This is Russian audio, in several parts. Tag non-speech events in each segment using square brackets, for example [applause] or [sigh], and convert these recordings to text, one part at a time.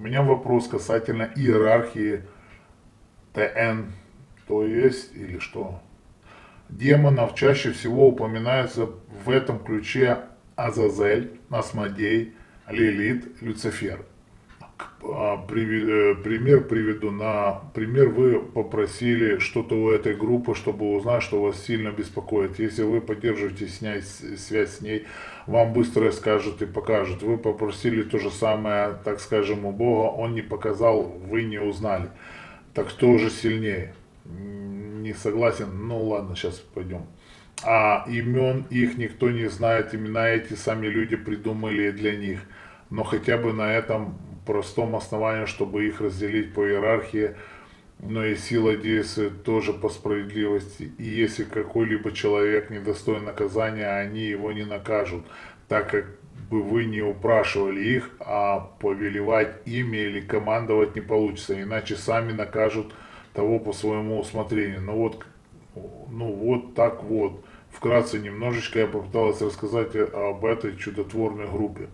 У меня вопрос касательно иерархии ТН, то есть или что? Демонов чаще всего упоминается в этом ключе Азазель, Асмодей, Лилит, Люцифер. А, э, пример приведу. На пример вы попросили что-то у этой группы, чтобы узнать, что вас сильно беспокоит. Если вы поддерживаете снять связь с ней, вам быстро скажут и покажут. Вы попросили то же самое, так скажем, у Бога, он не показал, вы не узнали. Так кто же сильнее? Не согласен? Ну ладно, сейчас пойдем. А имен их никто не знает, имена эти сами люди придумали для них. Но хотя бы на этом простом основании, чтобы их разделить по иерархии, но и сила действует тоже по справедливости. И если какой-либо человек недостоин наказания, они его не накажут, так как бы вы не упрашивали их, а повелевать ими или командовать не получится, иначе сами накажут того по своему усмотрению. Ну вот, ну вот так вот. Вкратце немножечко я попыталась рассказать об этой чудотворной группе.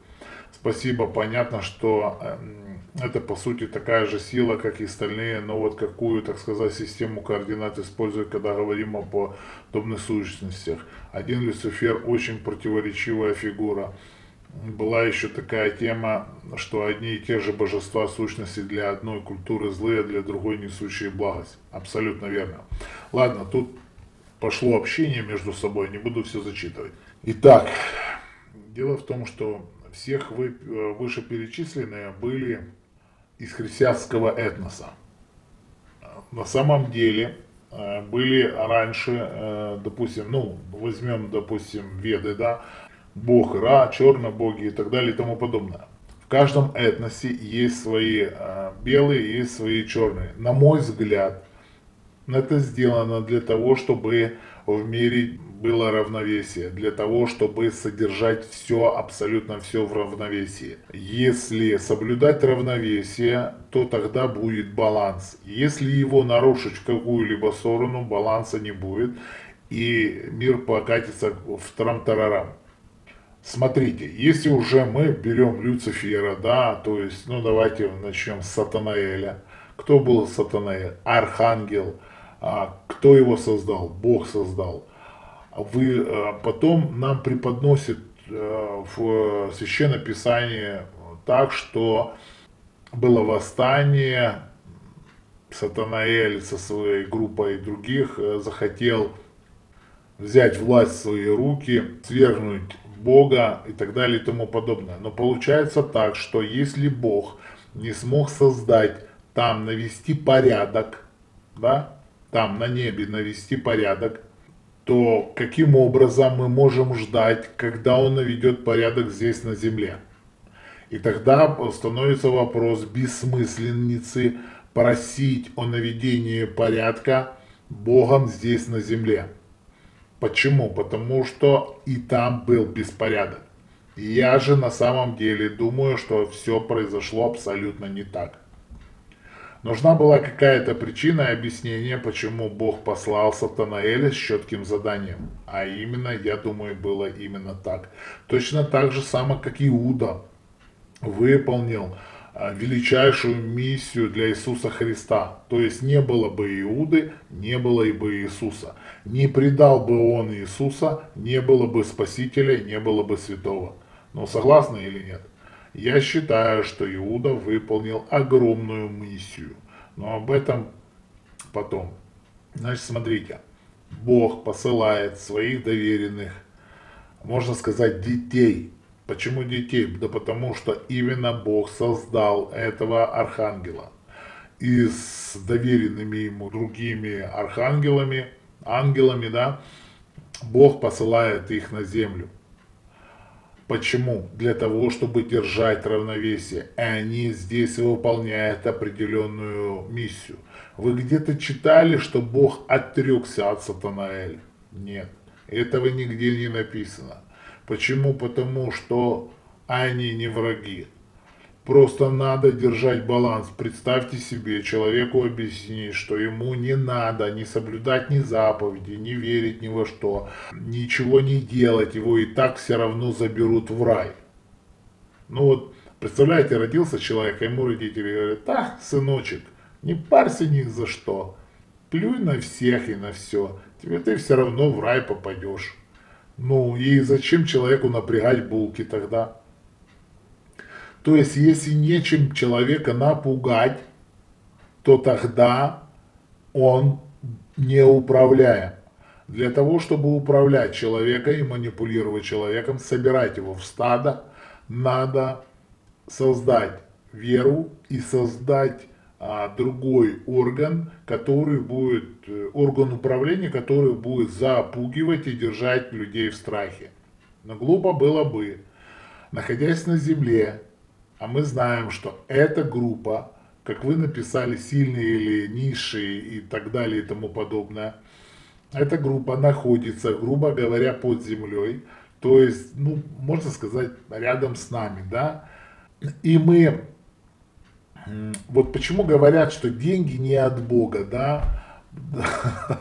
Спасибо, понятно, что эм, это по сути такая же сила, как и остальные, но вот какую, так сказать, систему координат используют, когда говорим о подобных сущностях. Один Люцифер очень противоречивая фигура. Была еще такая тема, что одни и те же божества сущности для одной культуры злые, для другой несущие благость. Абсолютно верно. Ладно, тут пошло общение между собой, не буду все зачитывать. Итак, дело в том, что всех вы, э, вышеперечисленные были из христианского этноса. На самом деле э, были раньше, э, допустим, ну, возьмем, допустим, веды, да, бог Ра, чернобоги и так далее и тому подобное. В каждом этносе есть свои белые, есть свои черные. На мой взгляд, это сделано для того, чтобы в мире было равновесие, для того, чтобы содержать все, абсолютно все в равновесии. Если соблюдать равновесие, то тогда будет баланс. Если его нарушить в какую-либо сторону, баланса не будет, и мир покатится в трам-тарарам. Смотрите, если уже мы берем Люцифера, да, то есть, ну давайте начнем с Сатанаэля. Кто был Сатанаэль? Архангел. А кто его создал? Бог создал вы э, потом нам преподносит э, в Священном Писании так, что было восстание, Сатанаэль со своей группой других э, захотел взять власть в свои руки, свергнуть Бога и так далее и тому подобное. Но получается так, что если Бог не смог создать там, навести порядок, да, там на небе навести порядок, то каким образом мы можем ждать, когда он наведет порядок здесь на земле? И тогда становится вопрос бессмысленницы просить о наведении порядка Богом здесь на земле. Почему? Потому что и там был беспорядок. Я же на самом деле думаю, что все произошло абсолютно не так. Нужна была какая-то причина и объяснение, почему Бог послал Сатанаэля с четким заданием. А именно, я думаю, было именно так. Точно так же само, как Иуда выполнил а, величайшую миссию для Иисуса Христа. То есть не было бы Иуды, не было и бы Иисуса. Не предал бы он Иисуса, не было бы Спасителя, не было бы Святого. Но согласны или нет? Я считаю, что Иуда выполнил огромную миссию. Но об этом потом. Значит, смотрите. Бог посылает своих доверенных, можно сказать, детей. Почему детей? Да потому что именно Бог создал этого архангела. И с доверенными ему другими архангелами, ангелами, да, Бог посылает их на землю. Почему? Для того, чтобы держать равновесие. И они здесь выполняют определенную миссию. Вы где-то читали, что Бог отрекся от Сатанаэля? Нет. Этого нигде не написано. Почему? Потому что они не враги. Просто надо держать баланс. Представьте себе, человеку объяснить, что ему не надо не соблюдать ни заповеди, не верить ни во что, ничего не делать, его и так все равно заберут в рай. Ну вот, Представляете, родился человек, а ему родители говорят, да, сыночек, не парься ни за что, плюй на всех и на все, тебе ты все равно в рай попадешь. Ну и зачем человеку напрягать булки тогда? То есть, если нечем человека напугать, то тогда он не управляем. Для того, чтобы управлять человеком и манипулировать человеком, собирать его в стадо, надо создать веру и создать а, другой орган, который будет, э, орган управления, который будет запугивать и держать людей в страхе. Но глупо было бы, находясь на земле, а мы знаем, что эта группа, как вы написали, сильные или низшие и так далее и тому подобное, эта группа находится, грубо говоря, под землей, то есть, ну, можно сказать, рядом с нами, да, и мы, вот почему говорят, что деньги не от Бога, да, [laughs]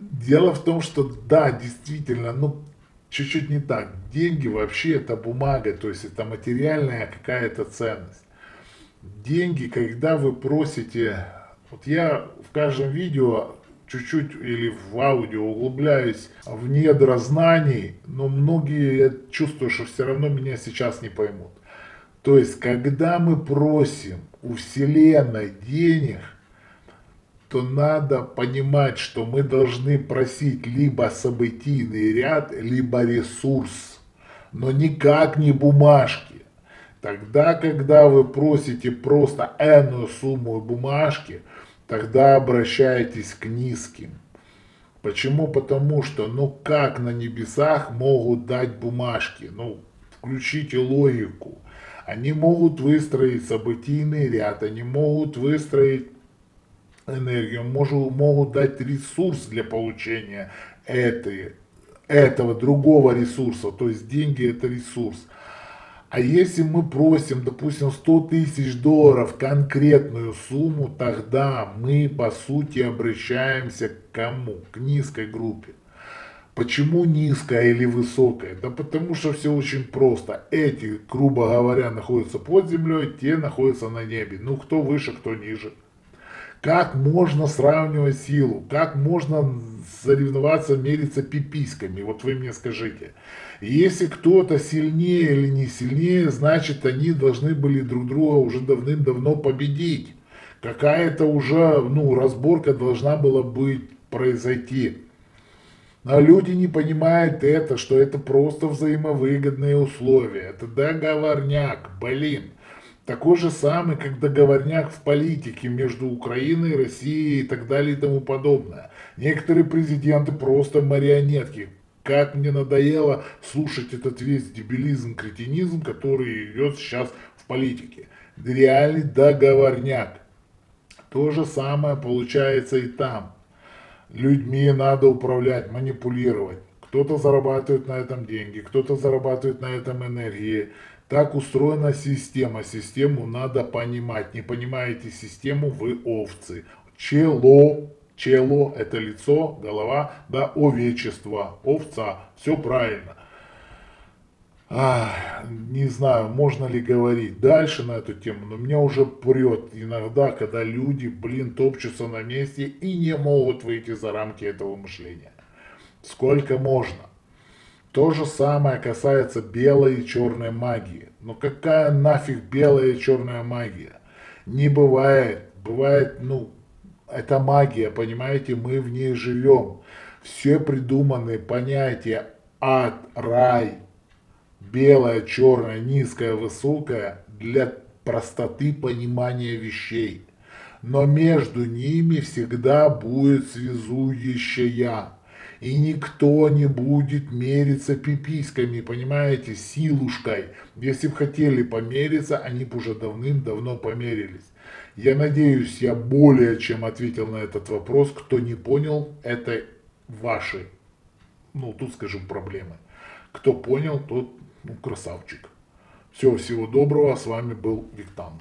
дело в том, что да, действительно, ну, чуть-чуть не так. Деньги вообще это бумага, то есть это материальная какая-то ценность. Деньги, когда вы просите, вот я в каждом видео чуть-чуть или в аудио углубляюсь в недра знаний, но многие, я чувствую, что все равно меня сейчас не поймут. То есть, когда мы просим у Вселенной денег, то надо понимать, что мы должны просить либо событийный ряд, либо ресурс, но никак не бумажки. Тогда, когда вы просите просто энную сумму бумажки, тогда обращайтесь к низким. Почему? Потому что, ну как на небесах могут дать бумажки? Ну, включите логику. Они могут выстроить событийный ряд, они могут выстроить энергию, могут, могут дать ресурс для получения этой, этого другого ресурса. То есть деньги это ресурс. А если мы просим, допустим, 100 тысяч долларов конкретную сумму, тогда мы по сути обращаемся к кому? К низкой группе. Почему низкая или высокая? Да потому что все очень просто. Эти, грубо говоря, находятся под землей, те находятся на небе. Ну, кто выше, кто ниже. Как можно сравнивать силу? Как можно соревноваться, мериться пиписьками? Вот вы мне скажите. Если кто-то сильнее или не сильнее, значит они должны были друг друга уже давным-давно победить. Какая-то уже ну, разборка должна была быть произойти. Но люди не понимают это, что это просто взаимовыгодные условия. Это договорняк, блин. Такой же самый, как договорняк в политике между Украиной, Россией и так далее и тому подобное. Некоторые президенты просто марионетки. Как мне надоело слушать этот весь дебилизм, кретинизм, который идет сейчас в политике. Реальный договорняк. То же самое получается и там людьми надо управлять, манипулировать. Кто-то зарабатывает на этом деньги, кто-то зарабатывает на этом энергии. Так устроена система. Систему надо понимать. Не понимаете систему, вы овцы. Чело, чело – это лицо, голова, да, овечество, овца. Все правильно. А, не знаю, можно ли говорить дальше на эту тему, но меня уже прет иногда, когда люди, блин, топчутся на месте и не могут выйти за рамки этого мышления. Сколько можно. То же самое касается белой и черной магии. Но какая нафиг белая и черная магия? Не бывает. Бывает, ну, это магия, понимаете, мы в ней живем. Все придуманные понятия ад, рай, белое, черное, низкое, высокое для простоты понимания вещей. Но между ними всегда будет связующая. И никто не будет мериться пиписьками, понимаете, силушкой. Если бы хотели помериться, они бы уже давным-давно померились. Я надеюсь, я более чем ответил на этот вопрос. Кто не понял, это ваши, ну тут скажем, проблемы. Кто понял, тот ну, красавчик. Все, всего доброго. С вами был Виктан.